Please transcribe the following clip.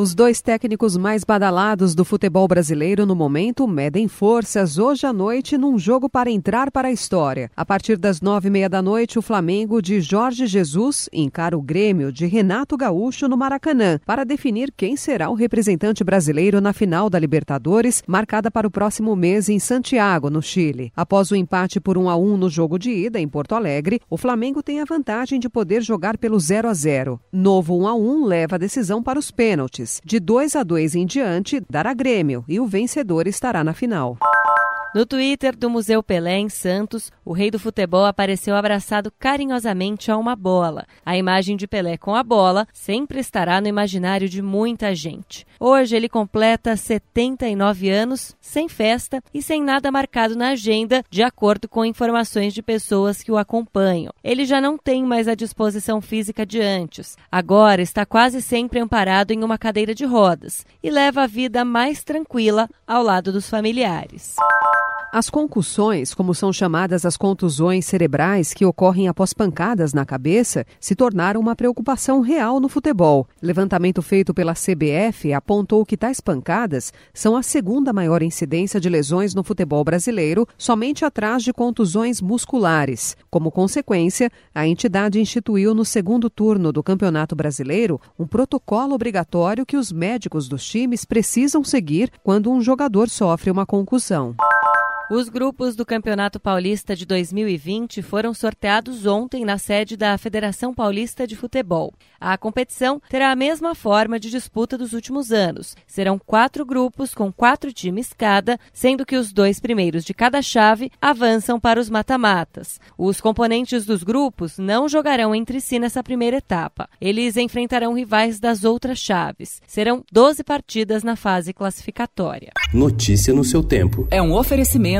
Os dois técnicos mais badalados do futebol brasileiro no momento medem forças hoje à noite num jogo para entrar para a história. A partir das nove e meia da noite, o Flamengo de Jorge Jesus encara o Grêmio de Renato Gaúcho no Maracanã para definir quem será o representante brasileiro na final da Libertadores, marcada para o próximo mês em Santiago, no Chile. Após o empate por 1 a 1 no jogo de ida em Porto Alegre, o Flamengo tem a vantagem de poder jogar pelo 0 a 0. Novo 1 a 1 leva a decisão para os pênaltis. De 2 a 2 em diante, dará Grêmio e o vencedor estará na final. No Twitter do Museu Pelé, em Santos, o rei do futebol apareceu abraçado carinhosamente a uma bola. A imagem de Pelé com a bola sempre estará no imaginário de muita gente. Hoje ele completa 79 anos, sem festa e sem nada marcado na agenda, de acordo com informações de pessoas que o acompanham. Ele já não tem mais a disposição física de antes. Agora está quase sempre amparado em uma cadeira de rodas e leva a vida mais tranquila ao lado dos familiares. As concussões, como são chamadas as contusões cerebrais que ocorrem após pancadas na cabeça, se tornaram uma preocupação real no futebol. Levantamento feito pela CBF apontou que tais pancadas são a segunda maior incidência de lesões no futebol brasileiro, somente atrás de contusões musculares. Como consequência, a entidade instituiu no segundo turno do Campeonato Brasileiro um protocolo obrigatório que os médicos dos times precisam seguir quando um jogador sofre uma concussão. Os grupos do Campeonato Paulista de 2020 foram sorteados ontem na sede da Federação Paulista de Futebol. A competição terá a mesma forma de disputa dos últimos anos. Serão quatro grupos com quatro times cada, sendo que os dois primeiros de cada chave avançam para os mata-matas. Os componentes dos grupos não jogarão entre si nessa primeira etapa. Eles enfrentarão rivais das outras chaves. Serão 12 partidas na fase classificatória. Notícia no seu tempo. É um oferecimento